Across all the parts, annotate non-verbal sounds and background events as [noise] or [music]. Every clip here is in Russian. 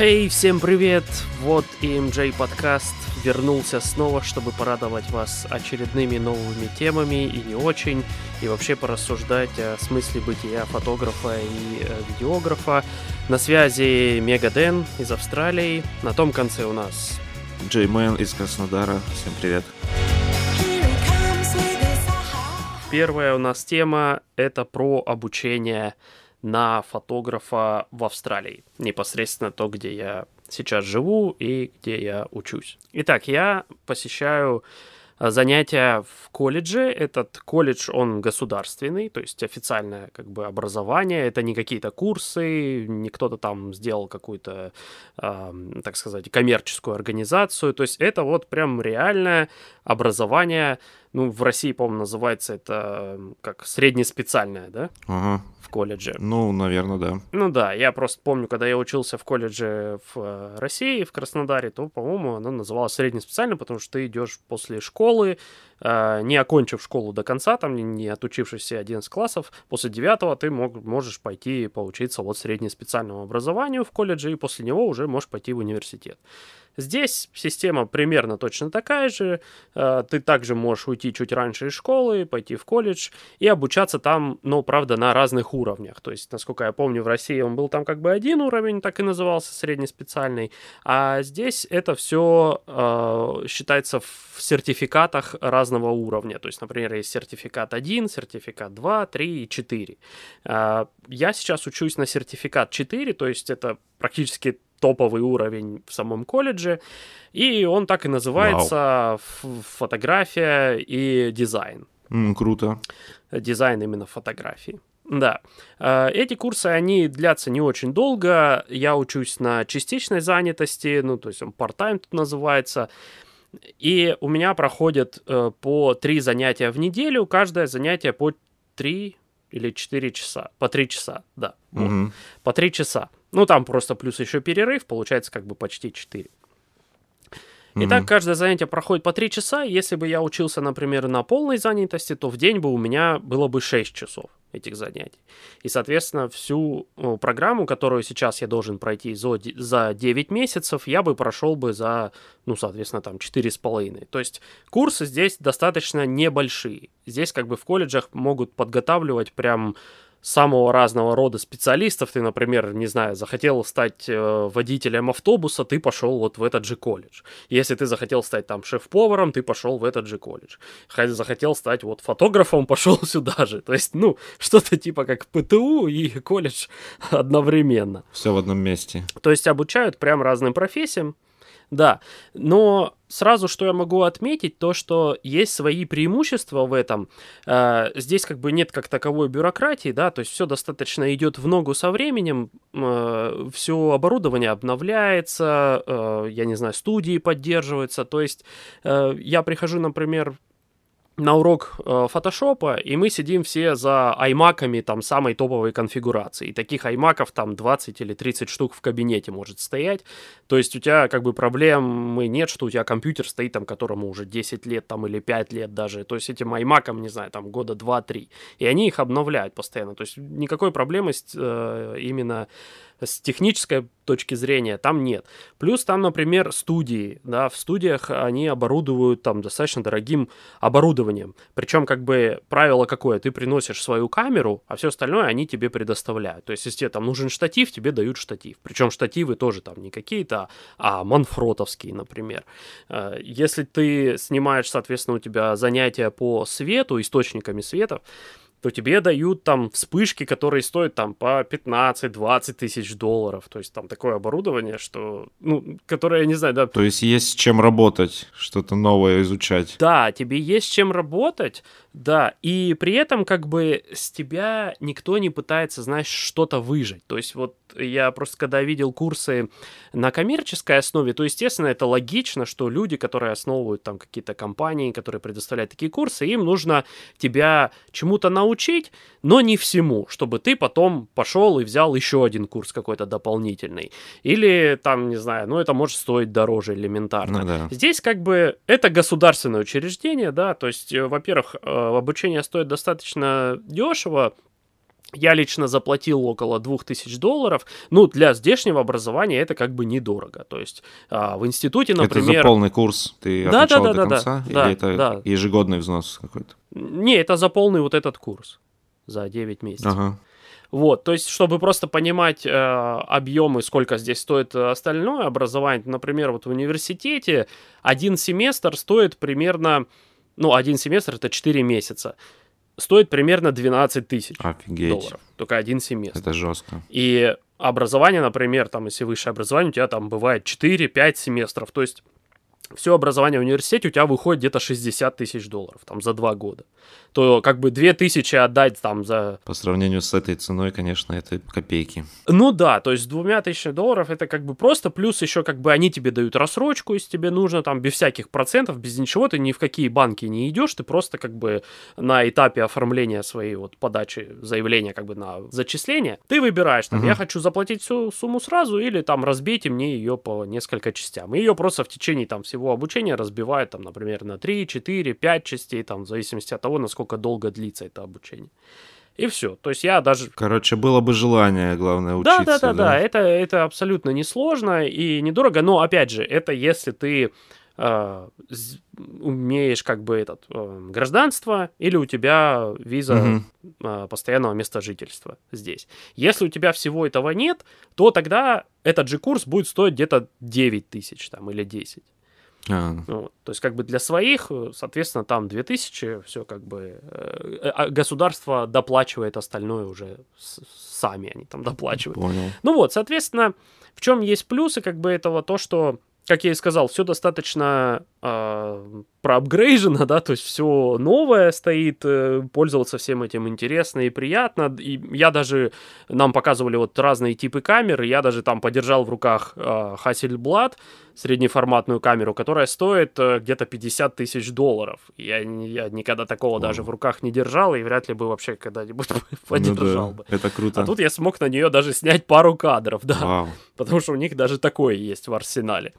Hey, всем привет! Вот EMJ подкаст вернулся снова, чтобы порадовать вас очередными новыми темами и не очень, и вообще порассуждать о смысле бытия фотографа и э, видеографа. На связи Мегаден из Австралии, на том конце у нас Джей Мэн из Краснодара. Всем привет! Первая у нас тема — это про обучение на фотографа в Австралии. Непосредственно то, где я сейчас живу и где я учусь. Итак, я посещаю занятия в колледже. Этот колледж, он государственный, то есть официальное как бы образование. Это не какие-то курсы, не кто-то там сделал какую-то, э, так сказать, коммерческую организацию. То есть это вот прям реальное образование ну, в России, по-моему, называется это как среднеспециальное, да? Ага. В колледже. Ну, наверное, да. Ну да, я просто помню, когда я учился в колледже в э, России, в Краснодаре, то, по-моему, оно называлось среднеспециальным, потому что ты идешь после школы, не окончив школу до конца, там, не отучившись все 11 классов, после 9 ты мог, можешь пойти поучиться вот среднеспециальному образованию в колледже, и после него уже можешь пойти в университет. Здесь система примерно точно такая же. Э, ты также можешь уйти чуть раньше из школы, пойти в колледж и обучаться там, ну, правда, на разных уровнях. То есть, насколько я помню, в России он был там как бы один уровень, так и назывался среднеспециальный. А здесь это все э, считается в сертификатах разного уровня. То есть, например, есть сертификат 1, сертификат 2, 3 и 4. Э, я сейчас учусь на сертификат 4, то есть это практически топовый уровень в самом колледже. И он так и называется фотография и дизайн. Mm, круто. Дизайн именно фотографии. Да. Э, эти курсы, они длятся не очень долго. Я учусь на частичной занятости, ну, то есть он part-time тут называется. И у меня проходит э, по три занятия в неделю, каждое занятие по три или четыре часа, по три часа, да, угу. вот, по три часа. Ну, там просто плюс еще перерыв, получается как бы почти 4. Итак, mm-hmm. каждое занятие проходит по 3 часа. Если бы я учился, например, на полной занятости, то в день бы у меня было бы 6 часов этих занятий. И, соответственно, всю программу, которую сейчас я должен пройти за 9 месяцев, я бы прошел бы за, ну, соответственно, там 4,5. То есть курсы здесь достаточно небольшие. Здесь как бы в колледжах могут подготавливать прям самого разного рода специалистов. Ты, например, не знаю, захотел стать э, водителем автобуса, ты пошел вот в этот же колледж. Если ты захотел стать там шеф-поваром, ты пошел в этот же колледж. Захотел стать вот фотографом, [laughs] пошел сюда же. То есть, ну, что-то типа как ПТУ и колледж [laughs] одновременно. Все в одном месте. То есть обучают прям разным профессиям. Да, но сразу что я могу отметить, то что есть свои преимущества в этом. Э, здесь как бы нет как таковой бюрократии, да, то есть все достаточно идет в ногу со временем, э, все оборудование обновляется, э, я не знаю, студии поддерживаются, то есть я прихожу, например, на урок э, фотошопа, и мы сидим все за аймаками там самой топовой конфигурации. И таких аймаков там 20 или 30 штук в кабинете может стоять. То есть у тебя как бы проблемы нет, что у тебя компьютер стоит там, которому уже 10 лет там или 5 лет даже. То есть этим аймакам, не знаю, там года 2-3. И они их обновляют постоянно. То есть никакой проблемы э, именно с технической точки зрения там нет. Плюс там, например, студии, да, в студиях они оборудуют там достаточно дорогим оборудованием. Причем как бы правило какое, ты приносишь свою камеру, а все остальное они тебе предоставляют. То есть если тебе там нужен штатив, тебе дают штатив. Причем штативы тоже там не какие-то, а манфротовские, например. Э, если ты снимаешь, соответственно, у тебя занятия по свету, источниками света, то тебе дают там вспышки, которые стоят там по 15-20 тысяч долларов. То есть там такое оборудование, что, ну, которое, я не знаю, да. То есть есть с чем работать, что-то новое изучать. Да, тебе есть с чем работать, Да, и при этом как бы с тебя никто не пытается, знаешь, что-то выжить. То есть вот я просто когда видел курсы на коммерческой основе, то, естественно, это логично, что люди, которые основывают там какие-то компании, которые предоставляют такие курсы, им нужно тебя чему-то научить, но не всему, чтобы ты потом пошел и взял еще один курс какой-то дополнительный. Или там, не знаю, ну это может стоить дороже элементарно. Ну да. Здесь как бы это государственное учреждение, да, то есть, э, во-первых, э, обучение стоит достаточно дешево, я лично заплатил около 2000 долларов. Ну, для здешнего образования это как бы недорого. То есть а, в институте, например... Это за полный курс ты Да, да, до да, да, конца? да, Или это да. ежегодный взнос какой-то? Не, это за полный вот этот курс. За 9 месяцев. Ага. Вот, то есть, чтобы просто понимать э, объемы, сколько здесь стоит э, остальное образование, например, вот в университете один семестр стоит примерно, ну, один семестр это 4 месяца, стоит примерно 12 тысяч долларов, только один семестр. Это жестко. И образование, например, там, если высшее образование, у тебя там бывает 4-5 семестров, то есть все образование в университете у тебя выходит где-то 60 тысяч долларов, там, за два года. То как бы 2 тысячи отдать там за... По сравнению с этой ценой, конечно, это копейки. Ну да, то есть с двумя тысячами долларов это как бы просто, плюс еще как бы они тебе дают рассрочку, если тебе нужно, там, без всяких процентов, без ничего, ты ни в какие банки не идешь, ты просто как бы на этапе оформления своей вот подачи заявления как бы на зачисление, ты выбираешь, там, Мгм. я хочу заплатить всю сумму сразу или там разбейте мне ее по несколько частям. И ее просто в течение там всего обучения разбивают там, например, на 3, 4, 5 частей, там, в зависимости от того, насколько долго длится это обучение. И все. То есть я даже Короче, было бы желание, главное, учиться. да, да, да, да, это, это абсолютно несложно и недорого, но опять же, это если ты э, умеешь как бы этот э, гражданство или у тебя виза Мгм. э, постоянного места жительства здесь. Если у тебя всего этого нет, то тогда этот же курс будет стоить где-то 9 тысяч там или 10. А, Вот. То есть, как бы для своих, э, соответственно, там 2000, все как бы э, а государство доплачивает остальное уже с- сами, они там доплачивают. понял. Ну вот, соответственно, в чем есть плюсы как бы этого, то, что, как я и сказал, все достаточно э, проапгрейжено, да, то есть все новое стоит, э, пользоваться всем этим интересно и приятно. И я даже, нам показывали вот разные типы камер, я даже там подержал в руках э, Hasselblad, среднеформатную камеру, которая стоит э, где-то 50 тысяч долларов. Я, я никогда такого Вау. даже в руках не держал, и вряд ли бы вообще когда-нибудь Ну подержал да, бы. Это круто. А тут я смог на нее даже снять пару кадров, да. Вау, Потому что у них даже такое есть в арсенале.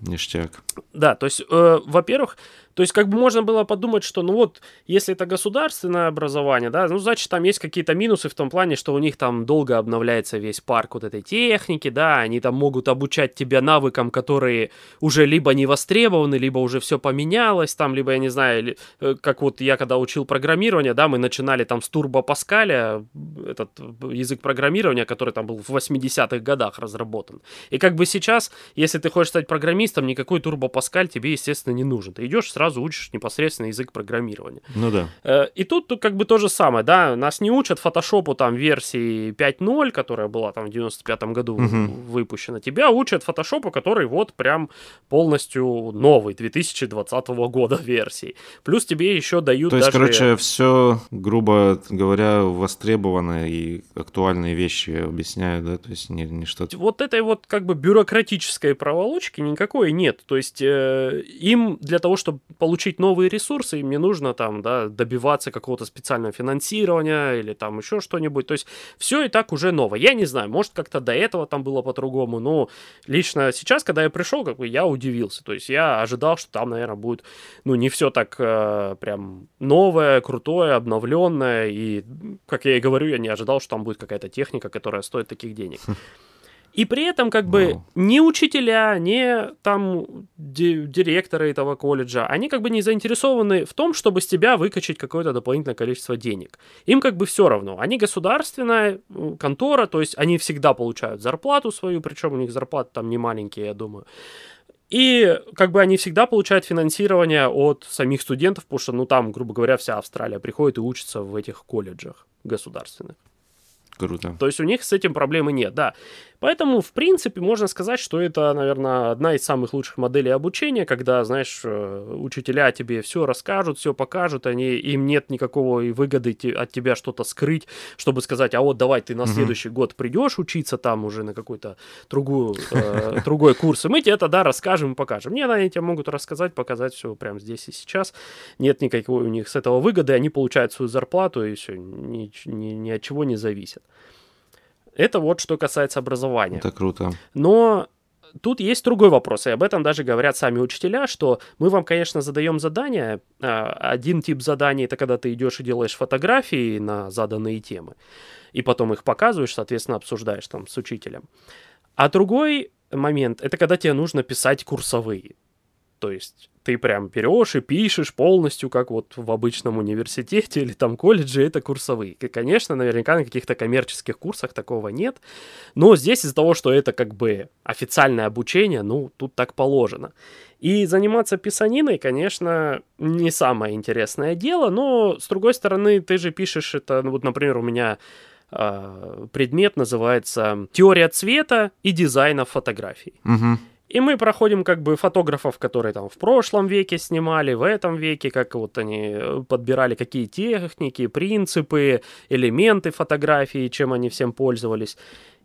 Ништяк. Да, то есть, э, во-первых, то есть как бы можно было подумать, что ну вот, если это государственное образование, да, ну значит там есть какие-то минусы в том плане, что у них там долго обновляется весь парк вот этой техники, да, они там могут обучать тебя навыкам, которые уже либо не востребованы, либо уже все поменялось, там, либо, я не знаю, э, как вот я когда учил программирование, да, мы начинали там с Turbo Pascal, этот язык программирования, который там был в 80-х годах разработан. И как бы сейчас, если ты хочешь стать программистом, никакой Turbo Pascal тебе, естественно, не нужен. Ты идешь, сразу учишь непосредственно язык программирования. Ну да. Э, И тут как бы то же самое, да, нас не учат фотошопу там версии 5.0, которая была там в 95-м году Мгм. выпущена. Тебя учат фотошопу, который вот прям полностью новый, 2020 года [laughs] версии. Плюс тебе еще дают То есть, даже... короче, все, грубо говоря, востребованные и актуальные вещи объясняют, да, то есть не, не что-то... вот этой вот как бы бюрократической проволочки никакой нет. То есть э, им для того, чтобы получить новые ресурсы, им не нужно там, да, добиваться какого-то специального финансирования или там еще что-нибудь. То есть все и так уже новое. Я не знаю, может как-то до этого там было по-другому, но лично сейчас, когда я пришел, как бы я удивился. То есть я ожидал, что там, наверное, будет, ну, не все так э, прям новое, крутое, обновленное. И, как я и говорю, я не ожидал, что там будет какая-то техника, которая стоит таких денег. И при этом, как бы, Вау. ни учителя, ни там ди- директоры этого колледжа, они как бы не заинтересованы в том, чтобы с тебя выкачать какое-то дополнительное количество денег. Им как бы все равно. Они государственная контора, то есть они всегда получают зарплату свою, причем у них зарплаты там не маленькие, я думаю. И как бы они всегда получают финансирование от самих студентов, потому что, ну, там, грубо говоря, вся Австралия приходит и учится в этих колледжах государственных. Круто. То есть у них с этим проблемы нет, да. Поэтому, в принципе, можно сказать, что это, наверное, одна из самых лучших моделей обучения, когда, знаешь, э, учителя тебе все расскажут, все покажут, они, им нет никакого выгоды от тебя что-то скрыть, чтобы сказать, а вот давай ты на следующий год придешь учиться там уже на какой-то другую, э, другой курс, и мы тебе это, да, расскажем и покажем. Нет, они тебе могут рассказать, показать все прямо здесь и сейчас. Нет никакой у них с этого выгоды, они получают свою зарплату, и все, ни, ни, ни от чего не зависит. Это вот что касается образования. Это круто. Но тут есть другой вопрос, и об этом даже говорят сами учителя, что мы вам, конечно, задаем задания. А, один тип заданий это когда ты идешь и делаешь фотографии на заданные темы, и потом их показываешь, соответственно, обсуждаешь там с учителем. А другой момент это когда тебе нужно писать курсовые. То есть ты прям берешь и пишешь полностью, как вот в обычном университете [laughs] или там колледже, это курсовые. И, конечно, наверняка на каких-то коммерческих курсах такого нет, но здесь из-за того, что это как бы официальное обучение, ну, тут так положено. И заниматься писаниной, конечно, не самое интересное дело, но, с другой стороны, ты же пишешь это, ну, вот, например, у меня э, предмет называется «Теория цвета и дизайна фотографий». Угу. И мы проходим как бы фотографов, которые там в прошлом веке снимали, в этом веке, как вот они э, подбирали какие техники, принципы, элементы фотографии, чем они всем пользовались.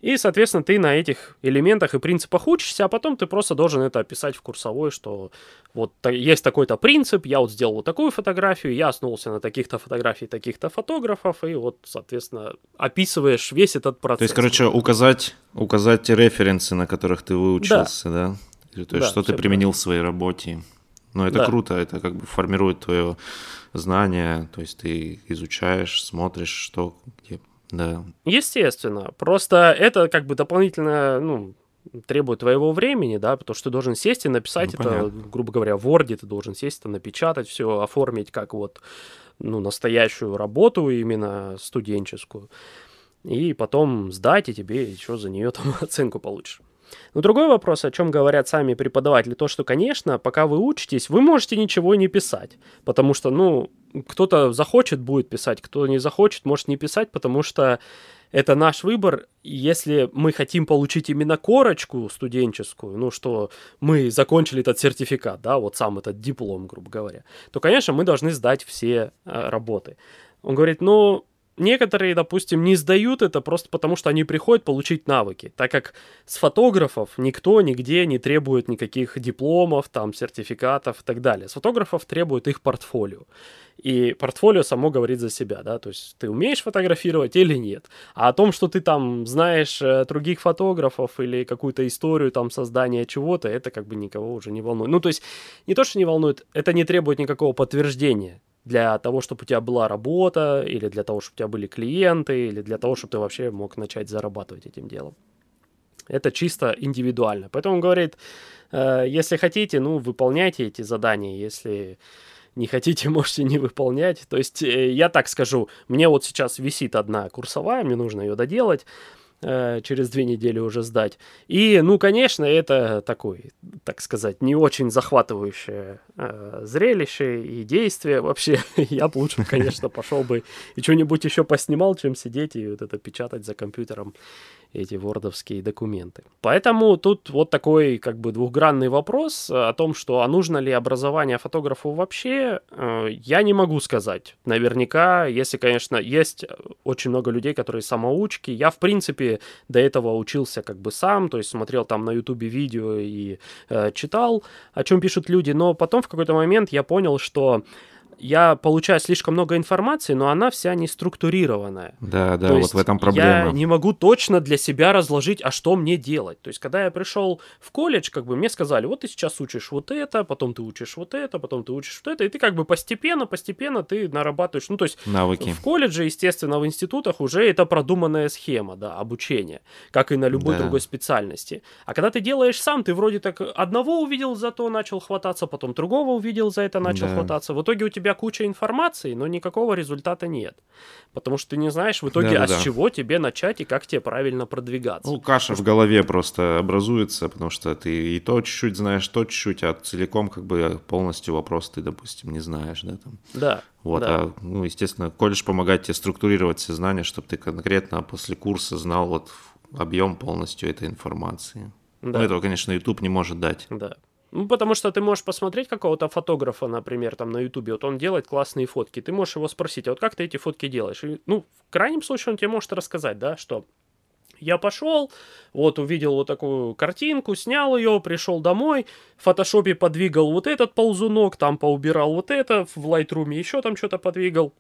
И, соответственно, ты на этих элементах и принципах учишься, а потом ты просто должен это описать в курсовой, что вот есть такой-то принцип, я вот сделал вот такую фотографию, я основывался на таких-то фотографий таких-то фотографов, и вот, соответственно, описываешь весь этот процесс. То есть, короче, указать, указать те референсы, на которых ты выучился, да? да? То есть, да, что ты применил правильно. в своей работе. Ну, это да. круто, это как бы формирует твое знание, то есть ты изучаешь, смотришь, что где да. Естественно. Просто это как бы дополнительно, ну, требует твоего времени, да, потому что ты должен сесть и написать ну, это, понятно. грубо говоря, в Word, ты должен сесть, это напечатать все, оформить как вот, ну, настоящую работу именно студенческую, и потом сдать, и тебе еще за нее [laughs] там оценку получишь. Но другой вопрос, о чем говорят сами преподаватели, то, что, конечно, пока вы учитесь, вы можете ничего не писать, потому что, ну, кто-то захочет, будет писать, кто не захочет, может не писать, потому что это наш выбор. Если мы хотим получить именно корочку студенческую, ну, что мы закончили этот сертификат, да, вот сам этот диплом, грубо говоря, то, конечно, мы должны сдать все э, работы. Он говорит, ну, Некоторые, допустим, не сдают это просто потому, что они приходят получить навыки, так как с фотографов никто нигде не требует никаких дипломов, там, сертификатов и так далее. С фотографов требуют их портфолио. И портфолио само говорит за себя, да, то есть ты умеешь фотографировать или нет. А о том, что ты там знаешь э, других фотографов или какую-то историю там создания чего-то, это как бы никого уже не волнует. Ну, то есть не то, что не волнует, это не требует никакого подтверждения для того, чтобы у тебя была работа, или для того, чтобы у тебя были клиенты, или для того, чтобы ты вообще мог начать зарабатывать этим делом. Это чисто индивидуально. Поэтому он говорит, э, если хотите, ну, выполняйте эти задания, если не хотите, [laughs] можете не выполнять. То есть, э, я так скажу, мне вот сейчас висит одна курсовая, мне нужно ее доделать. Э, через две недели уже сдать. И, ну, конечно, это такой, так сказать, не очень захватывающее э, зрелище и действие. Вообще, [laughs] я бы лучше, конечно, [laughs] пошел бы и что-нибудь еще поснимал, чем сидеть и вот это печатать за компьютером эти вордовские документы. Поэтому тут вот такой как бы двухгранный вопрос о том, что а нужно ли образование фотографу вообще, э, я не могу сказать. Наверняка, если, конечно, есть очень много людей, которые самоучки. Я, в принципе, до этого учился как бы сам, то есть смотрел там на ютубе видео и э, читал, о чем пишут люди, но потом в какой-то момент я понял, что я получаю слишком много информации, но она вся не структурированная. Да, да, То вот в этом проблема. Я не могу точно для себя разложить, а что мне делать. То есть, когда я пришел в колледж, как бы мне сказали, вот ты сейчас учишь вот это, потом ты учишь вот это, потом ты учишь вот это, и ты как бы постепенно, постепенно ты нарабатываешь. Ну, то есть навыки. В колледже, естественно, в институтах уже это продуманная схема, да, обучения, как и на любой да. другой специальности. А когда ты делаешь сам, ты вроде так одного увидел, зато начал хвататься, потом другого увидел, за это начал да. хвататься. В итоге у тебя тебя куча информации, но никакого результата нет. Потому что ты не знаешь в итоге, Да-да-да. а с чего тебе начать и как тебе правильно продвигаться. Ну, каша в голове просто образуется, потому что ты и то чуть-чуть знаешь, то чуть-чуть, а целиком как бы полностью вопрос ты, допустим, не знаешь, да, там. Да. Вот, да. а, ну, естественно, колледж помогает тебе структурировать все знания, чтобы ты конкретно после курса знал вот объем полностью этой информации. Да. Ну, этого, конечно, YouTube не может дать. Да. Ну, потому что ты можешь посмотреть какого-то фотографа, например, там на Ютубе, вот он делает классные фотки, ты можешь его спросить, а вот как ты эти фотки делаешь? И, ну, в крайнем случае он тебе может рассказать, да, что я пошел, вот увидел вот такую картинку, снял ее, пришел домой, в фотошопе подвигал вот этот ползунок, там поубирал вот это, в Lightroom еще там что-то подвигал,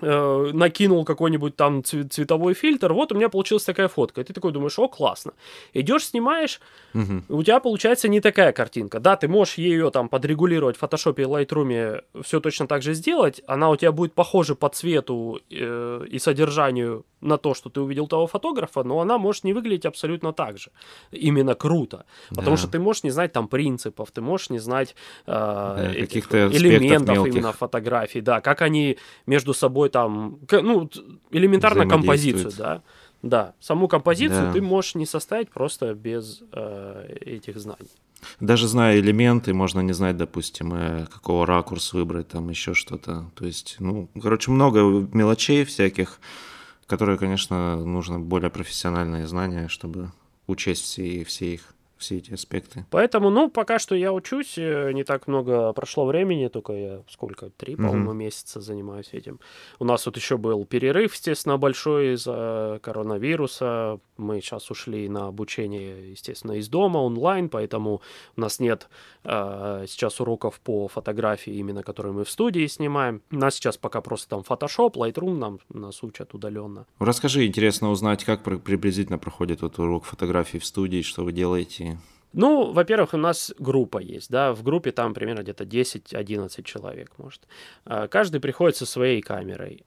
э, накинул какой-нибудь там цветовой фильтр, вот у меня получилась такая фотка. И ты такой думаешь, о, классно. Идешь, снимаешь, угу. у тебя получается не такая картинка. Да, ты можешь ее там подрегулировать в Photoshop и Lightroom, все точно так же сделать, она у тебя будет похожа по цвету э, и содержанию на то, что ты увидел того фотографа, но она может не выглядеть абсолютно так же. Именно круто. Потому да. что ты можешь не знать там принципов, ты можешь не знать э, да, каких-то элементов мелких. именно фотографий, да, как они между собой там, ну, элементарно композицию, да. Да, саму композицию да. ты можешь не составить просто без э, этих знаний. Даже зная элементы, можно не знать, допустим, э, какого ракурс выбрать, там еще что-то. То есть, ну, короче, много мелочей всяких, которые, конечно, нужно более профессиональные знания, чтобы учесть все, все их все эти аспекты. Поэтому, ну, пока что я учусь, э, не так много прошло времени, только я сколько, три, mm-hmm. по-моему, месяца занимаюсь этим. У нас вот еще был перерыв, естественно, большой из-за коронавируса. Мы сейчас ушли на обучение, естественно, из дома, онлайн, поэтому у нас нет э, сейчас уроков по фотографии, именно которые мы в студии снимаем. У нас сейчас пока просто там Photoshop, Lightroom нам нас учат удаленно. Расскажи, интересно узнать, как приблизительно проходит вот урок фотографии в студии, что вы делаете, ну, во-первых, у нас группа есть, да, в группе там примерно где-то 10-11 человек, может. А, каждый приходит со своей камерой.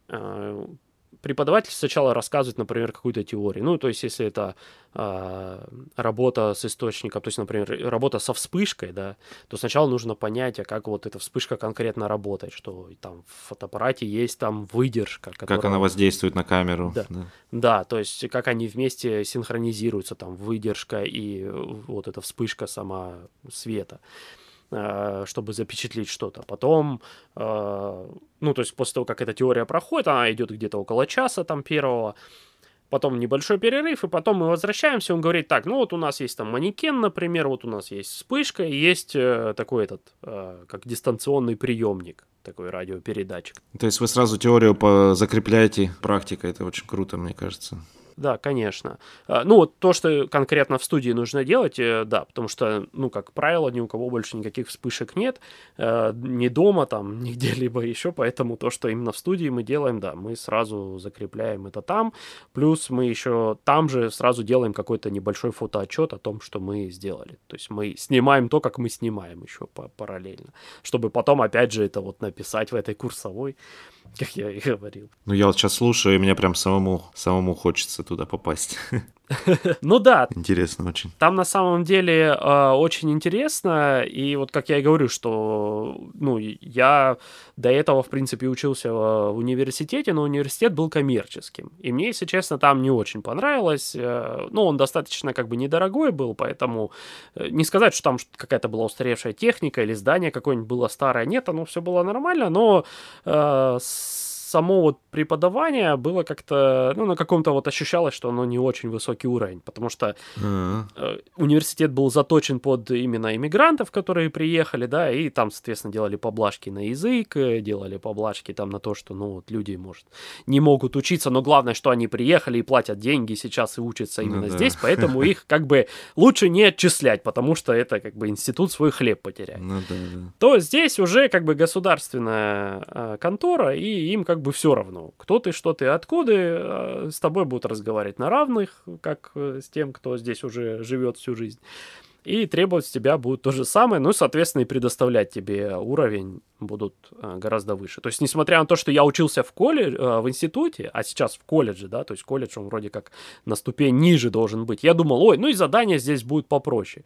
Преподаватель сначала рассказывает, например, какую-то теорию. Ну, то есть, если это э, работа с источником, то есть, например, работа со вспышкой, да, то сначала нужно понять, а как вот эта вспышка конкретно работает, что там в фотоаппарате есть там выдержка. Которая... Как она воздействует на камеру. Да. да. да, то есть, как они вместе синхронизируются, там, выдержка и вот эта вспышка сама света. Э, чтобы запечатлеть что-то. Потом, э, ну, то есть после того, как эта теория проходит, она идет где-то около часа там первого, потом небольшой перерыв, и потом мы возвращаемся, он говорит, так, ну вот у нас есть там манекен, например, вот у нас есть вспышка, есть э, такой этот, как дистанционный приемник, такой радиопередатчик. То есть вы сразу теорию закрепляете практикой, это очень круто, мне кажется. Да, конечно. А, ну, вот то, что конкретно в студии нужно делать, э, да, потому что, ну, как правило, ни у кого больше никаких вспышек нет, э, ни дома, там, [laughs] ни где-либо еще, поэтому то, что именно в студии мы делаем, да, мы сразу закрепляем это там, плюс мы еще там же сразу делаем какой-то небольшой фотоотчет о том, что мы сделали. То есть мы снимаем то, как мы снимаем еще параллельно, чтобы потом, опять же, это вот написать в этой курсовой, как я и говорил. Ну, я вот сейчас слушаю, и мне прям самому, самому хочется туда попасть. [laughs] [laughs] Ну да. Интересно очень. Там на самом деле э, очень интересно, и вот как я и говорю, что ну, я до этого, в принципе, учился в университете, но университет был коммерческим. И мне, если честно, там не очень понравилось. Э, ну, он достаточно как бы недорогой был, поэтому э, не сказать, что там какая-то была устаревшая техника или здание какое-нибудь было старое. Нет, оно все было нормально, но э, само вот преподавание было как-то, ну, на каком-то вот ощущалось, что оно не очень высокий уровень, потому что э, университет был заточен под именно иммигрантов, которые приехали, да, и там, соответственно, делали поблажки на язык, э, делали поблажки там на то, что, ну, вот люди, может, не могут учиться, но главное, что они приехали и платят деньги сейчас и учатся ну именно ну, здесь, да. поэтому [laughs] их как бы лучше не отчислять, потому что это как бы институт свой хлеб потеряет. Ну, да, да. То здесь уже как бы государственная э, контора, и им как бы все равно, кто ты, что ты, откуда, э, с тобой будут разговаривать на равных, как э, с тем, кто здесь уже живет всю жизнь. И требовать с тебя будут то же самое, ну, соответственно, и предоставлять тебе уровень будут э, гораздо выше. То есть, несмотря на то, что я учился в колледже, э, в институте, а сейчас в колледже, да, то есть колледж, он вроде как на ступень ниже должен быть, я думал, ой, ну и задания здесь будут попроще.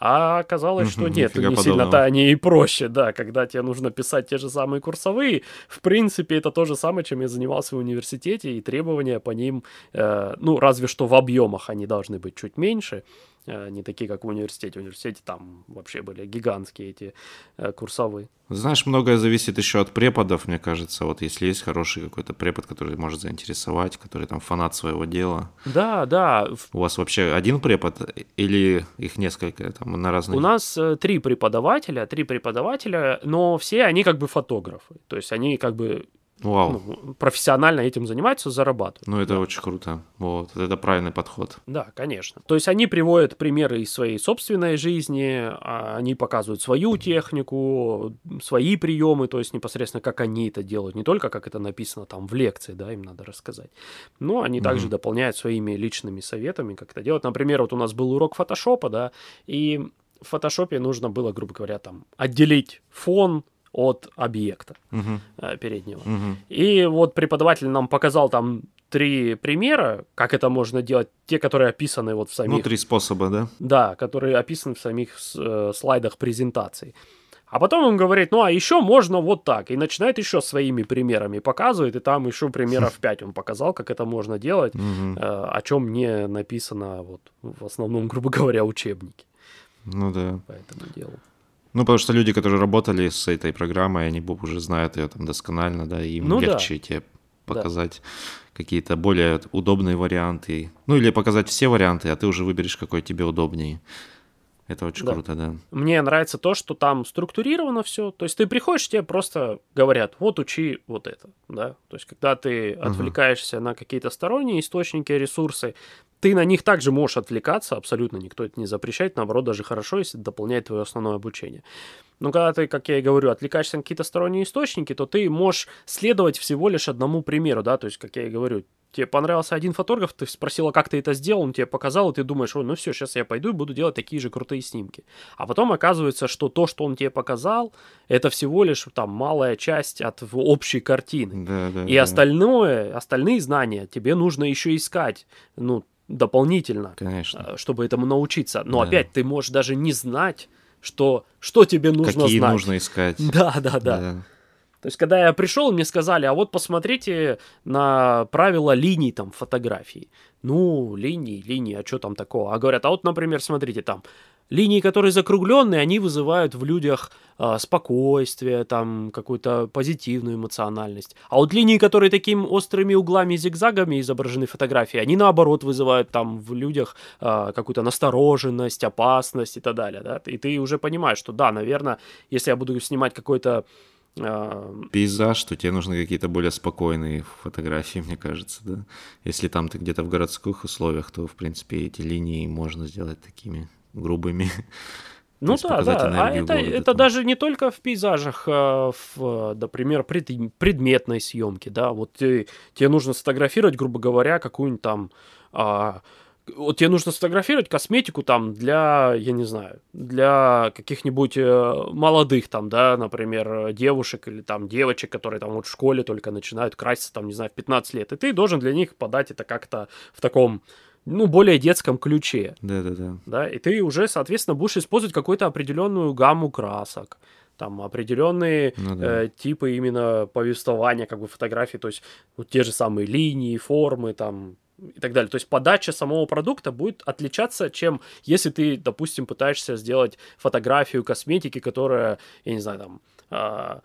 А оказалось, что нет, не сильно-то они и проще, да, когда тебе нужно писать те же самые курсовые, в принципе, это то же самое, чем я занимался в университете, и требования по ним, э, ну, разве что в объемах они должны быть чуть меньше, Э, не такие, как в университете. В университете там вообще были гигантские эти э, курсовые. Знаешь, многое зависит еще от преподов, мне кажется. Вот если есть хороший какой-то препод, который может заинтересовать, который там фанат своего дела. Да, да. У вас вообще один препод или их несколько там на разные? У нас э, три преподавателя, три преподавателя, но все они как бы фотографы. То есть они как бы Вау. Ну, профессионально этим занимаются, зарабатывают. Ну, это да. очень круто. Вот, это правильный подход. Да, конечно. То есть они приводят примеры из своей собственной жизни, а они показывают свою технику, свои приемы, то есть непосредственно как они это делают, не только как это написано там в лекции, да, им надо рассказать, но они mm-hmm. также дополняют своими личными советами, как это делать. Например, вот у нас был урок фотошопа, да, и в фотошопе нужно было, грубо говоря, там отделить фон от объекта uh-huh. переднего. Uh-huh. И вот преподаватель нам показал там три примера, как это можно делать, те, которые описаны вот в самих... Ну, три способа, да? Да, которые описаны в самих э, слайдах презентации. А потом он говорит, ну а еще можно вот так. И начинает еще своими примерами показывает, и там еще примеров [laughs] 5 он показал, как это можно делать, э, о чем не написано вот в основном, [laughs] грубо говоря, учебники. Ну да. По этому делу. Ну, потому что люди, которые работали с этой программой, они уже знают ее там досконально, да, и им ну, легче да. тебе показать да. какие-то более удобные варианты. Ну, или показать все варианты, а ты уже выберешь, какой тебе удобнее. Это очень да. круто, да. Мне нравится то, что там структурировано все. То есть ты приходишь, тебе просто говорят, вот учи вот это, да. То есть когда ты отвлекаешься uh-huh. на какие-то сторонние источники, ресурсы, ты на них также можешь отвлекаться, абсолютно никто это не запрещает, наоборот, даже хорошо, если дополняет твое основное обучение. Но когда ты, как я и говорю, отвлекаешься на какие-то сторонние источники, то ты можешь следовать всего лишь одному примеру, да, то есть, как я и говорю, тебе понравился один фотограф, ты спросила, как ты это сделал, он тебе показал, и ты думаешь, ой, ну все, сейчас я пойду и буду делать такие же крутые снимки. А потом оказывается, что то, что он тебе показал, это всего лишь там малая часть от общей картины. Да, да, и да. остальное, остальные знания тебе нужно еще искать. Ну, дополнительно, Конечно. Э, чтобы этому научиться. Но да. опять ты можешь даже не знать, что, что тебе нужно Какие знать. нужно искать. [laughs] Да, да, да, да. То есть, когда я пришел, мне сказали, а вот посмотрите на правила линий там фотографии. Ну, линии, линии, а что там такого? А говорят, а вот, например, смотрите, там линии, которые закругленные, они вызывают в людях э, спокойствие, там какую-то позитивную эмоциональность. А вот линии, которые такими острыми углами и зигзагами изображены в фотографии, они наоборот вызывают там в людях э, какую-то настороженность, опасность и так далее. Да? И ты уже понимаешь, что да, наверное, если я буду снимать какой-то Пейзаж, то тебе нужны какие-то более спокойные фотографии, мне кажется, да. Если там ты где-то в городских условиях, то, в принципе, эти линии можно сделать такими грубыми. Ну да, да. А это, это даже не только в пейзажах, а в, например, пред, предметной съемке, да. Вот ты, тебе нужно сфотографировать, грубо говоря, какую-нибудь там а, вот тебе нужно сфотографировать косметику там для, я не знаю, для каких-нибудь э, молодых там, да, например, девушек или там девочек, которые там вот в школе только начинают краситься там, не знаю, в 15 лет. И ты должен для них подать это как-то в таком ну, более детском ключе. Да-да-да. Да, и ты уже, соответственно, будешь использовать какую-то определенную гамму красок там определенные ну, да. э, типы именно повествования как бы фотографий, то есть вот те же самые линии, формы, там и так далее. То есть подача самого продукта будет отличаться, чем если ты, допустим, пытаешься сделать фотографию косметики, которая, я не знаю, там, э,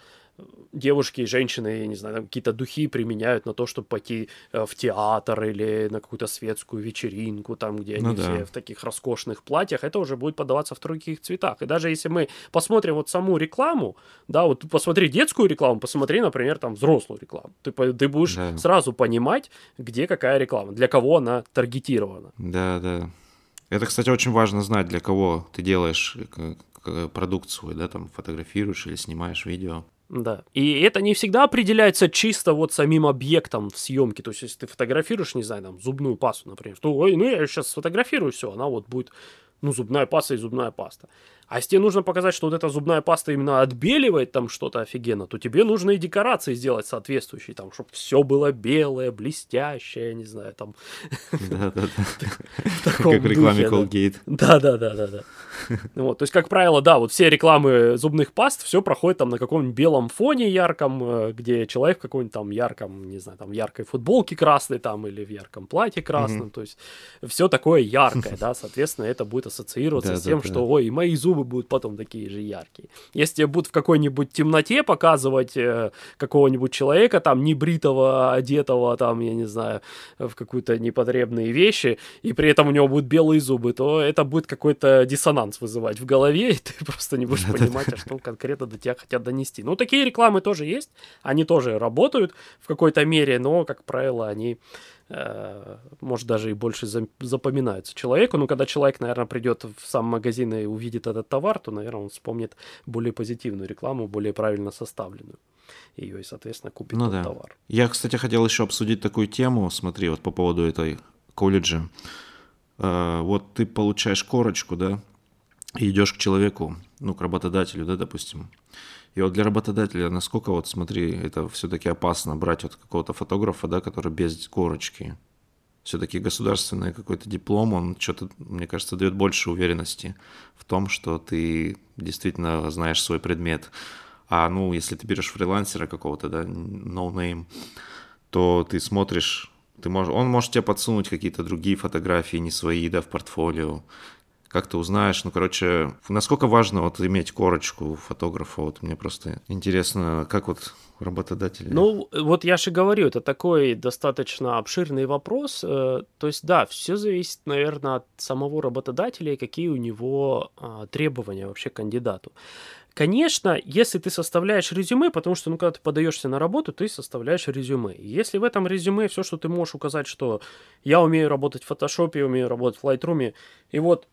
девушки и женщины, я не знаю, какие-то духи применяют на то, чтобы пойти э, в театр или на какую-то светскую вечеринку, там, где ну они да. все в таких роскошных платьях, это уже будет подаваться в других цветах. И даже если мы посмотрим вот саму рекламу, да, вот посмотри детскую рекламу, посмотри, например, там взрослую рекламу, ты, ты будешь да. сразу понимать, где какая реклама, для кого она таргетирована. Да, да. Это, кстати, очень важно знать, для кого ты делаешь э, продукт свой, да, там фотографируешь или снимаешь видео. Да. И это не всегда определяется чисто вот самим объектом в съемке. То есть, если ты фотографируешь, не знаю, там, зубную пасту, например, то, ой, ну я сейчас сфотографирую, все, она вот будет, ну, зубная паста и зубная паста. А если тебе нужно показать, что вот эта зубная паста именно отбеливает там что-то офигенно, то тебе нужно и декорации сделать соответствующие, там, чтобы все было белое, блестящее, не знаю, там. Да-да-да. [laughs] Как в рекламе Colgate. Да-да-да-да-да. Вот, то есть, как правило, да, вот все рекламы зубных паст, все проходит там на каком-нибудь белом фоне ярком, э, где человек в каком-нибудь там ярком, не знаю, там яркой футболке красной там или в ярком платье красном, то есть все такое яркое, [laughs] да, соответственно, это будет ассоциироваться с тем, что, ой, мои зубы будут потом такие же яркие. Если тебе будут в какой-нибудь темноте показывать э, какого-нибудь человека, там, небритого, одетого, там, я не знаю, в какую-то непотребные вещи, и при этом у него будут белые зубы, то это будет какой-то диссонанс вызывать в голове, [laughs] и ты просто не будешь понимать, а что конкретно до тебя хотят донести. Ну, такие рекламы тоже есть, они тоже работают в какой-то мере, но, как правило, они может, даже и больше запоминаются человеку. Но когда человек, наверное, придет в сам магазин и увидит этот товар, то, наверное, он вспомнит более позитивную рекламу, более правильно составленную. Ее и, соответственно, купит ну, да. товар. Я, кстати, хотел еще обсудить такую тему. Смотри, вот по поводу этой колледжа. Э, вот ты получаешь корочку, да, и идешь к человеку, ну, к работодателю, да, допустим, и вот для работодателя, насколько вот, смотри, это все-таки опасно брать вот какого-то фотографа, да, который без корочки. Все-таки государственный какой-то диплом, он что-то, мне кажется, дает больше уверенности в том, что ты действительно знаешь свой предмет. А ну, если ты берешь фрилансера какого-то, да, no name, то ты смотришь, ты можешь, он может тебе подсунуть какие-то другие фотографии, не свои, да, в портфолио как ты узнаешь, ну, короче, насколько важно вот иметь корочку фотографа, вот мне просто интересно, как вот работодатели... Ну, вот я же говорю, это такой достаточно обширный вопрос, э, то есть, да, все зависит, наверное, от самого работодателя и какие у него а, требования вообще к кандидату. Конечно, если ты составляешь резюме, потому что, ну, когда ты подаешься на работу, ты составляешь резюме. Если в этом резюме все, что ты можешь указать, что я умею работать в фотошопе, умею работать в Lightroom, и вот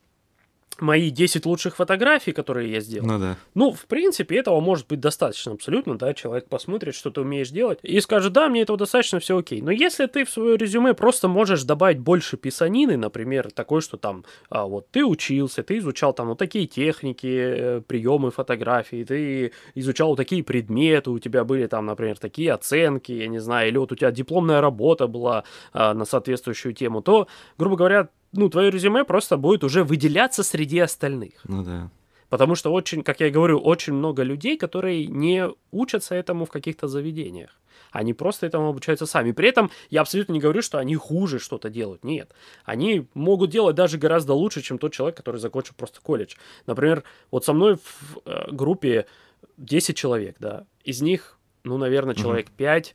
мои 10 лучших фотографий, которые я сделал. Ну да. Ну, в принципе, этого может быть достаточно абсолютно, да, человек посмотрит, что ты умеешь делать, и скажет, да, мне этого достаточно, все окей. Но если ты в свое резюме просто можешь добавить больше писанины, например, такой, что там, а, вот, ты учился, ты изучал там вот такие техники, э, приемы фотографии, ты изучал вот такие предметы, у тебя были там, например, такие оценки, я не знаю, или вот у тебя дипломная работа была а, на соответствующую тему, то, грубо говоря, ну, твое резюме просто будет уже выделяться среди остальных. Ну да. Потому что очень, как я и говорю, очень много людей, которые не учатся этому в каких-то заведениях. Они просто этому обучаются сами. При этом я абсолютно не говорю, что они хуже что-то делают. Нет. Они могут делать даже гораздо лучше, чем тот человек, который закончил просто колледж. Например, вот со мной в э, группе 10 человек, да. Из них, ну, наверное, человек угу. 5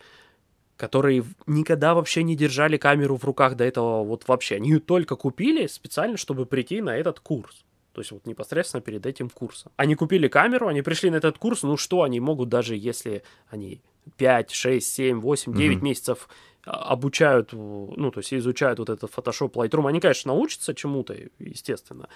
которые никогда вообще не держали камеру в руках до этого вот вообще. Они ее только купили специально, чтобы прийти на этот курс. То есть вот непосредственно перед этим курсом. Они купили камеру, они пришли на этот курс, ну что они могут, даже если они 5, 6, 7, 8, 9 mm-hmm. месяцев а, обучают, ну, то есть изучают вот этот Photoshop, Lightroom, они, конечно, научатся чему-то, естественно,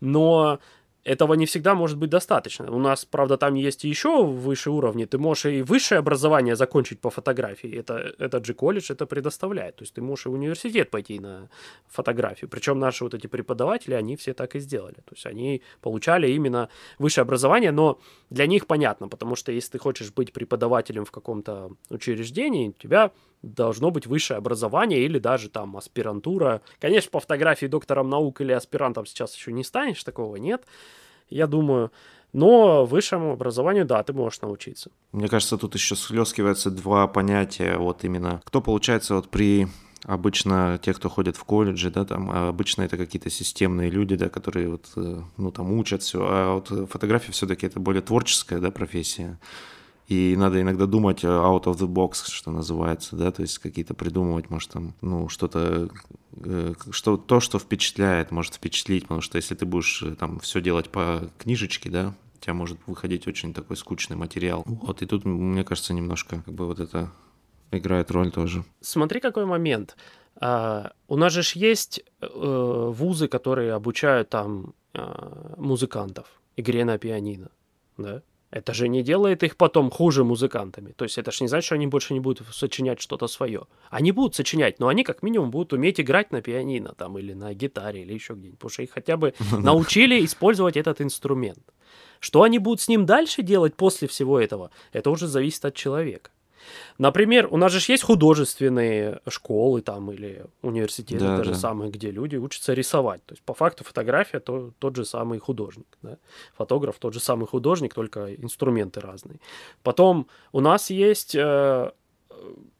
но этого не всегда может быть достаточно. У нас, правда, там есть еще выше уровни. Ты можешь и высшее образование закончить по фотографии. Это, этот же колледж это предоставляет. То есть ты можешь и в университет пойти на фотографию. Причем наши вот эти преподаватели, они все так и сделали. То есть они получали именно высшее образование, но для них понятно, потому что если ты хочешь быть преподавателем в каком-то учреждении, у тебя должно быть высшее образование или даже там аспирантура. Конечно, по фотографии доктором наук или аспирантом сейчас еще не станешь, такого нет, я думаю. Но высшему образованию, да, ты можешь научиться. Мне кажется, тут еще схлескиваются два понятия, вот именно, кто получается вот при Обычно те, кто ходят в колледжи, да, там, обычно это какие-то системные люди, да, которые вот, э, ну, там учат все. А вот фотография все-таки это более творческая, да, профессия. И надо иногда думать э, out of the box, что называется, да, то есть какие-то придумывать, может, там, ну, что-то, э, что, то, что впечатляет, может впечатлить, потому что если ты будешь э, там все делать по книжечке, да, у тебя может выходить очень такой скучный материал. Вот, и тут, мне кажется, немножко как бы вот это играет роль тоже. Смотри, какой момент. Uh, у нас же есть вузы, которые обучают там uh, музыкантов игре на пианино, да? Это же не делает их потом хуже музыкантами. То есть это же не значит, что они больше не будут сочинять что-то свое. Они будут сочинять, но они как минимум будут уметь играть на пианино там или на гитаре или еще где-нибудь, потому что их хотя бы [laughs] научили использовать этот инструмент. Что они будут с ним дальше делать после всего этого, это уже зависит от человека. Например, у нас же есть художественные школы там или университеты, да, даже да. самые, где люди учатся рисовать. То есть по факту фотография то, тот же самый художник. Да? Фотограф тот же самый художник, только инструменты разные. Потом у нас есть э,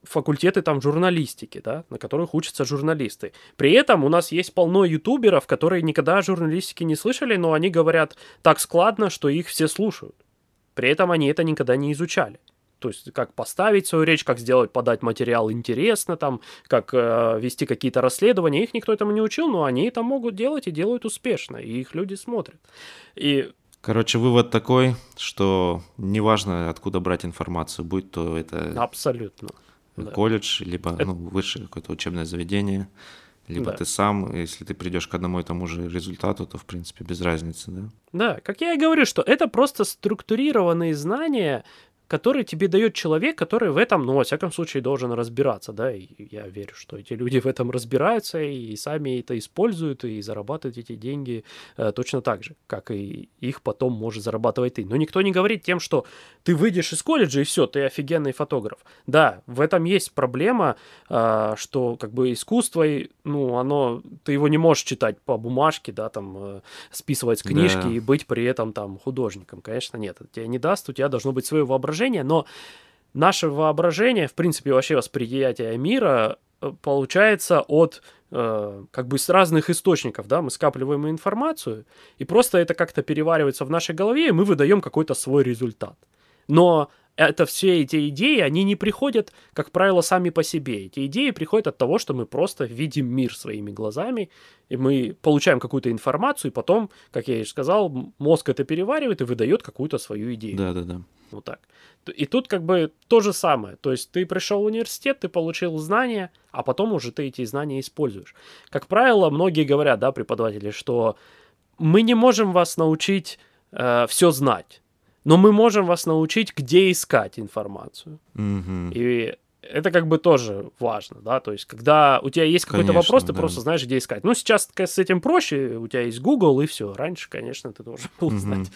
факультеты там журналистики, да, на которых учатся журналисты. При этом у нас есть полно ютуберов, которые никогда о журналистике не слышали, но они говорят так складно, что их все слушают. При этом они это никогда не изучали. То есть, как поставить свою речь, как сделать, подать материал интересно, там, как э, вести какие-то расследования. Их никто этому не учил, но они это могут делать и делают успешно, и их люди смотрят. И Короче, вывод такой, что неважно, откуда брать информацию, будь то это абсолютно колледж, либо это... ну, высшее какое-то учебное заведение, либо да. ты сам, если ты придешь к одному и тому же результату, то в принципе без разницы, да? Да, как я и говорю, что это просто структурированные знания, который тебе дает человек, который в этом, ну, во всяком случае, должен разбираться, да, и я верю, что эти люди [laughs] в этом разбираются и сами это используют и зарабатывают эти деньги э, точно так же, как и их потом может зарабатывать ты. Но никто не говорит тем, что ты выйдешь из колледжа и все, ты офигенный фотограф. Да, в этом есть проблема, э, что как бы искусство, ну, оно, ты его не можешь читать по бумажке, да, там, э, списывать с книжки да. и быть при этом там художником. Конечно, нет, это тебе не даст, у тебя должно быть свое воображение, воображение, но наше воображение, в принципе, вообще восприятие мира э, получается от э, как бы с разных источников, да, мы скапливаем информацию, и просто это как-то переваривается в нашей голове, и мы выдаем какой-то свой результат. Но это все эти идеи, они не приходят, как правило, сами по себе. Эти идеи приходят от того, что мы просто видим мир своими глазами, и мы получаем какую-то информацию, и потом, как я и сказал, мозг это переваривает и выдает какую-то свою идею. Да, да, да. Вот так. И тут как бы то же самое. То есть ты пришел в университет, ты получил знания, а потом уже ты эти знания используешь. Как правило, многие говорят, да, преподаватели, что мы не можем вас научить э, все знать, но мы можем вас научить, где искать информацию. Mm-hmm. И это как бы тоже важно, да, то есть когда у тебя есть какой-то конечно, вопрос, ты да. просто знаешь, где искать. Ну, сейчас с этим проще, у тебя есть Google и все. Раньше, конечно, ты должен был угу. знать.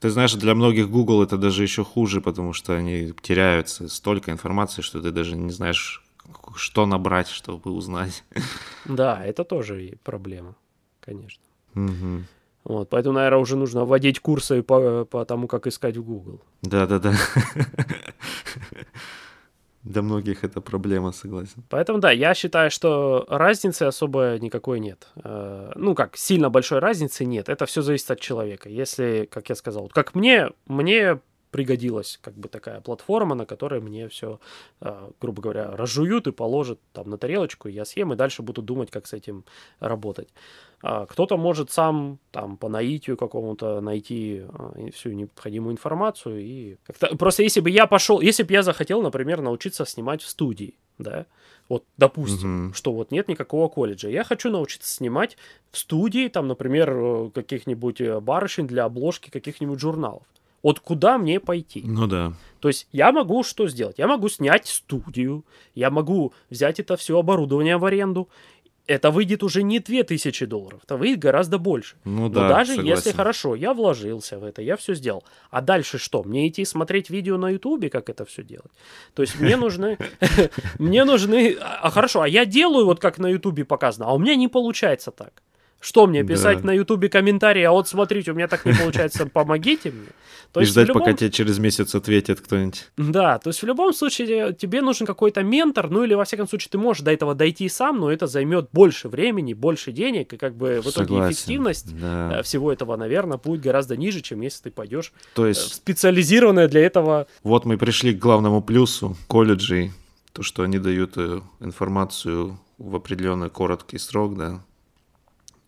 Ты знаешь, для многих Google это даже еще хуже, потому что они теряются столько информации, что ты даже не знаешь, что набрать, чтобы узнать. Да, это тоже проблема, конечно. Угу. Вот, поэтому, наверное, уже нужно вводить курсы по, по тому, как искать в Google. Да-да-да. Для многих это проблема, согласен. Поэтому да, я считаю, что разницы особо никакой нет. Э, ну как, сильно большой разницы нет. Это все зависит от человека. Если, как я сказал, как мне, мне пригодилась как бы такая платформа, на которой мне все, э, грубо говоря, разжуют и положат там на тарелочку, я съем и дальше буду думать, как с этим работать. А кто-то может сам там по наитию какому-то найти э, всю необходимую информацию и просто если бы я пошел, если бы я захотел, например, научиться снимать в студии, да, вот, допустим, угу. что вот нет никакого колледжа. Я хочу научиться снимать в студии, там, например, э, каких-нибудь барышень для обложки каких-нибудь журналов. Вот куда мне пойти? Ну да. То есть я могу что сделать? Я могу снять студию, я могу взять это все оборудование в аренду. Это выйдет уже не 2000 долларов, это выйдет гораздо больше. Ну Но да, даже согласен. если хорошо, я вложился в это, я все сделал. А дальше что? Мне идти смотреть видео на ютубе, как это все делать? То есть мне нужны... [laughs] Мне нужны... А хорошо, а я делаю вот как на ютубе показано, а у меня не получается так. Что мне писать да. на Ютубе комментарии, а вот смотрите, у меня так не получается, [laughs] помогите мне. То и ждать, любом... пока тебе через месяц ответит кто-нибудь. Да, то есть в любом случае тебе нужен какой-то ментор, ну или во всяком случае ты можешь до этого дойти сам, но это займет больше времени, больше денег, и как бы в итоге Согласен, эффективность да. Э, всего этого, наверное, будет гораздо ниже, чем если ты пойдешь то есть... в специализированное для этого. Вот мы пришли к главному плюсу колледжей, то, что они дают э, информацию в определенный короткий срок, да,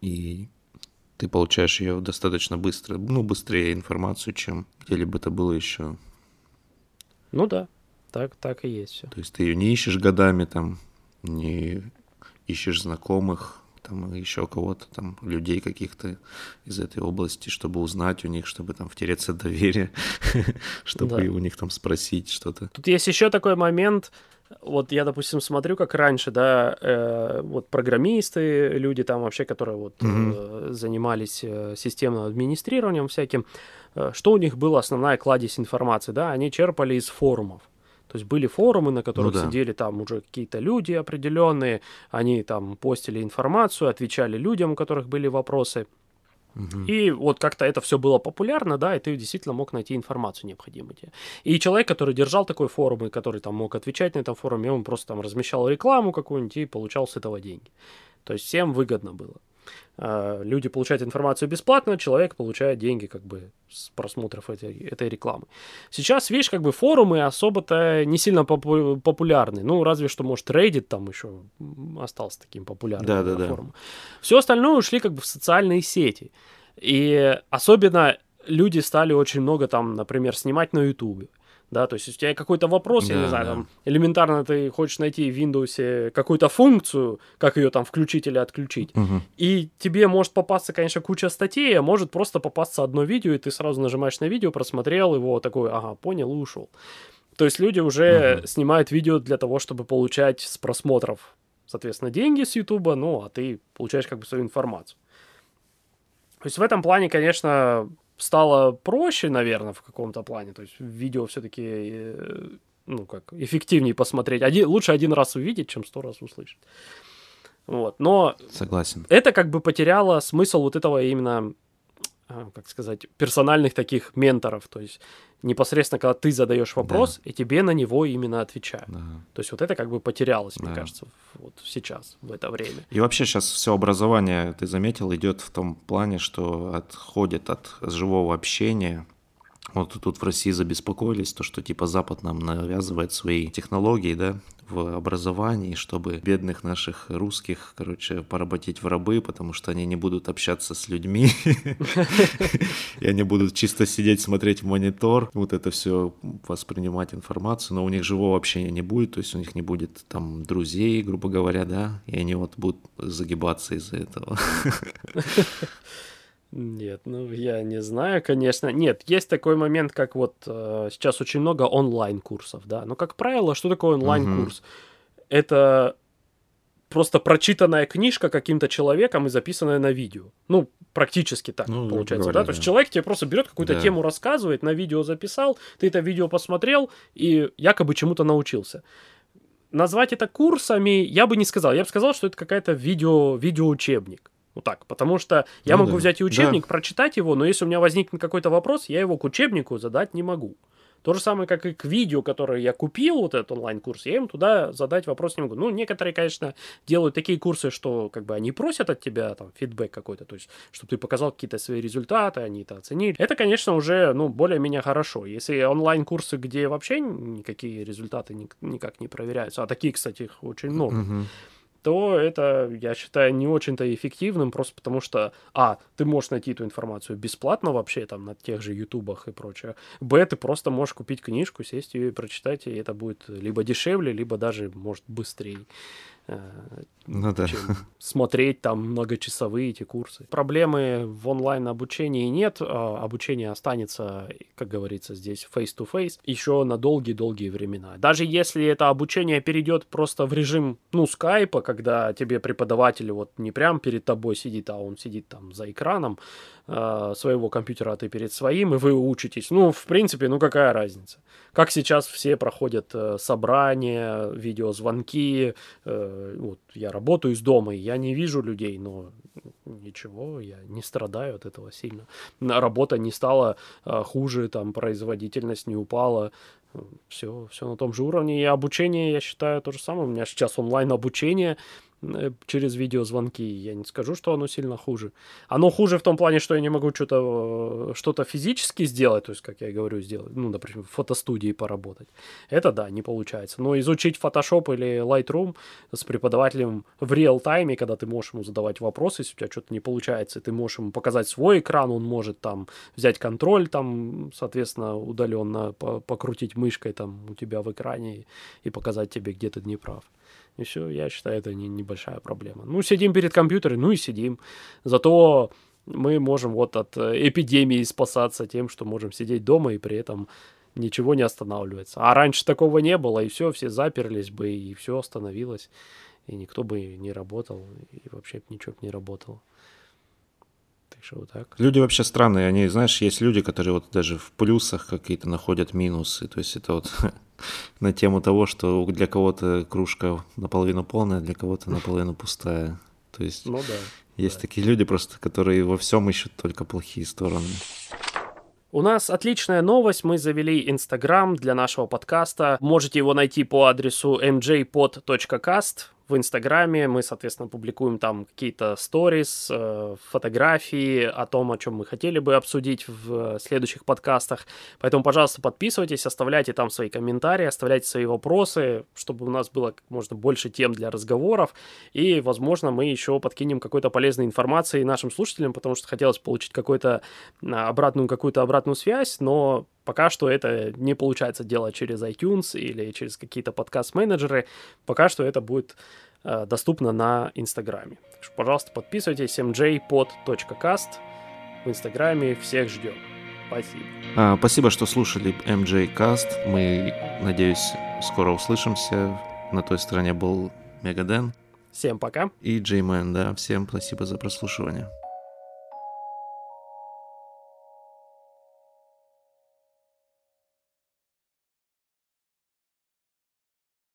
и ты получаешь ее достаточно быстро, ну, быстрее информацию, чем где-либо это было еще. Ну да, так, так и есть все. То есть ты ее не ищешь годами, там, не ищешь знакомых, там, еще кого-то, там, людей каких-то из этой области, чтобы узнать у них, чтобы там втереться доверие, [laughs] чтобы у них там спросить что-то. Тут есть еще такой момент, вот я, допустим, смотрю, как раньше, да, э, вот программисты, люди там вообще, которые вот mm-hmm. э, занимались э, системным администрированием всяким, э, что у них была основная кладезь информации, да, они черпали из форумов. То есть были форумы, на которых ну, да. сидели там уже какие-то люди определенные, они там постили информацию, отвечали людям, у которых были вопросы. И вот как-то это все было популярно, да, и ты действительно мог найти информацию необходимую тебе. И человек, который держал такой форум, и который там мог отвечать на этом форуме, он просто там размещал рекламу какую-нибудь и получал с этого деньги. То есть всем выгодно было. А, люди получают информацию бесплатно, человек получает деньги как бы с просмотров этой, этой рекламы. Сейчас, видишь, как бы форумы особо-то не сильно попу- популярны. Ну, разве что, может, Reddit там еще остался таким популярным да, да, форумом. Да. Все остальное ушли как бы в социальные сети. И особенно люди стали очень много там, например, снимать на Ютубе да, то есть, если у тебя какой-то вопрос, да, я не знаю, да. там, элементарно ты хочешь найти в Windows какую-то функцию, как ее там включить или отключить, угу. и тебе может попасться, конечно, куча статей, а может просто попасться одно видео, и ты сразу нажимаешь на видео, просмотрел его, такой, ага, понял и ушел. То есть люди уже угу. снимают видео для того, чтобы получать с просмотров, соответственно, деньги с Ютуба, ну, а ты получаешь как бы свою информацию. То есть в этом плане, конечно, стало проще, наверное, в каком-то плане. То есть видео все-таки, э, ну, как, эффективнее посмотреть. Один, лучше один раз увидеть, чем сто раз услышать. Вот, но... Согласен. Это как бы потеряло смысл вот этого именно как сказать, персональных таких менторов. То есть непосредственно, когда ты задаешь вопрос, да. и тебе на него именно отвечают. Да. То есть вот это как бы потерялось, да. мне кажется, вот сейчас, в это время. И вообще сейчас все образование, ты заметил, идет в том плане, что отходит от живого общения вот тут в России забеспокоились, то, что типа Запад нам навязывает свои технологии, да, в образовании, чтобы бедных наших русских, короче, поработить в рабы, потому что они не будут общаться с людьми, [laughs] и они будут чисто сидеть, смотреть в монитор, вот это все воспринимать информацию, но у них живого общения не будет, то есть у них не будет там друзей, грубо говоря, да, и они вот будут загибаться из-за этого. [laughs] Нет, ну я не знаю, конечно. Нет, есть такой момент, как вот э, сейчас очень много онлайн-курсов, да. Но, как правило, что такое онлайн-курс? Угу. Это просто прочитанная книжка каким-то человеком и записанная на видео. Ну, практически так ну, получается, говоря, да? То есть человек тебе просто берет какую-то да. тему, рассказывает, на видео записал, ты это видео посмотрел и якобы чему-то научился. Назвать это курсами я бы не сказал. Я бы сказал, что это какая-то видео, видеоучебник. Вот так. Потому что я ну, могу да. взять и учебник, да. прочитать его, но если у меня возникнет какой-то вопрос, я его к учебнику задать не могу. То же самое, как и к видео, которое я купил, вот этот онлайн-курс, я им туда задать вопрос не могу. Ну, некоторые, конечно, делают такие курсы, что как бы они просят от тебя там фидбэк какой-то, то есть, чтобы ты показал какие-то свои результаты, они это оценили. Это, конечно, уже, ну, более-менее хорошо. Если онлайн-курсы, где вообще никакие результаты никак не проверяются, а такие, кстати, их очень много, uh-huh то это, я считаю, не очень-то эффективным, просто потому что, а, ты можешь найти эту информацию бесплатно вообще, там, на тех же ютубах и прочее, б, ты просто можешь купить книжку, сесть ее и прочитать, и это будет либо дешевле, либо даже, может, быстрее. Ну, да. [laughs] смотреть там многочасовые эти курсы. Проблемы в онлайн обучении нет, а обучение останется, как говорится здесь, face-to-face еще на долгие-долгие времена. Даже если это обучение перейдет просто в режим, ну, скайпа, когда тебе преподаватель вот не прям перед тобой сидит, а он сидит там за экраном э, своего компьютера, а ты перед своим, и вы учитесь. Ну, в принципе, ну какая разница? Как сейчас все проходят э, собрания, видеозвонки, э, вот я работаю из дома, и я не вижу людей, но ничего, я не страдаю от этого сильно. Работа не стала э, хуже, там производительность не упала, все, все на том же уровне. И обучение, я считаю, то же самое. У меня сейчас онлайн обучение, через видеозвонки. Я не скажу, что оно сильно хуже. Оно хуже в том плане, что я не могу что-то что физически сделать, то есть, как я говорю, сделать, ну, например, в фотостудии поработать. Это да, не получается. Но изучить Photoshop или Lightroom с преподавателем в реал-тайме, когда ты можешь ему задавать вопросы, если у тебя что-то не получается, ты можешь ему показать свой экран, он может там взять контроль, там, соответственно, удаленно покрутить мышкой там у тебя в экране и показать тебе, где ты не прав. И все, я считаю, это не, небольшая проблема. Ну, сидим перед компьютером, ну и сидим. Зато мы можем вот от э, эпидемии спасаться тем, что можем сидеть дома и при этом ничего не останавливается. А раньше такого не было, и все, все заперлись бы, и все остановилось, и никто бы не работал, и вообще ничего бы не работало. Так что вот так. Люди вообще странные, они, знаешь, есть люди, которые вот даже в плюсах какие-то находят минусы, то есть это вот [laughs] на тему того, что для кого-то кружка наполовину полная, для кого-то наполовину пустая. То есть ну, да, есть да. такие люди просто, которые во всем ищут только плохие стороны. У нас отличная новость. Мы завели Инстаграм для нашего подкаста. Можете его найти по адресу mjpod.cast в Инстаграме. Мы, соответственно, публикуем там какие-то сторис, э, фотографии о том, о чем мы хотели бы обсудить в следующих подкастах. Поэтому, пожалуйста, подписывайтесь, оставляйте там свои комментарии, оставляйте свои вопросы, чтобы у нас было как можно больше тем для разговоров. И, возможно, мы еще подкинем какой-то полезной информации нашим слушателям, потому что хотелось получить какую-то а, обратную, какую-то обратную связь, но Пока что это не получается делать через iTunes или через какие-то подкаст-менеджеры. Пока что это будет э, доступно на Инстаграме. Так что, пожалуйста, подписывайтесь mjpod.cast в Инстаграме. Всех ждем. Спасибо. А, спасибо, что слушали MJ Мы, надеюсь, скоро услышимся. На той стороне был Мегаден. Всем пока. И Джеймен, да. Всем спасибо за прослушивание.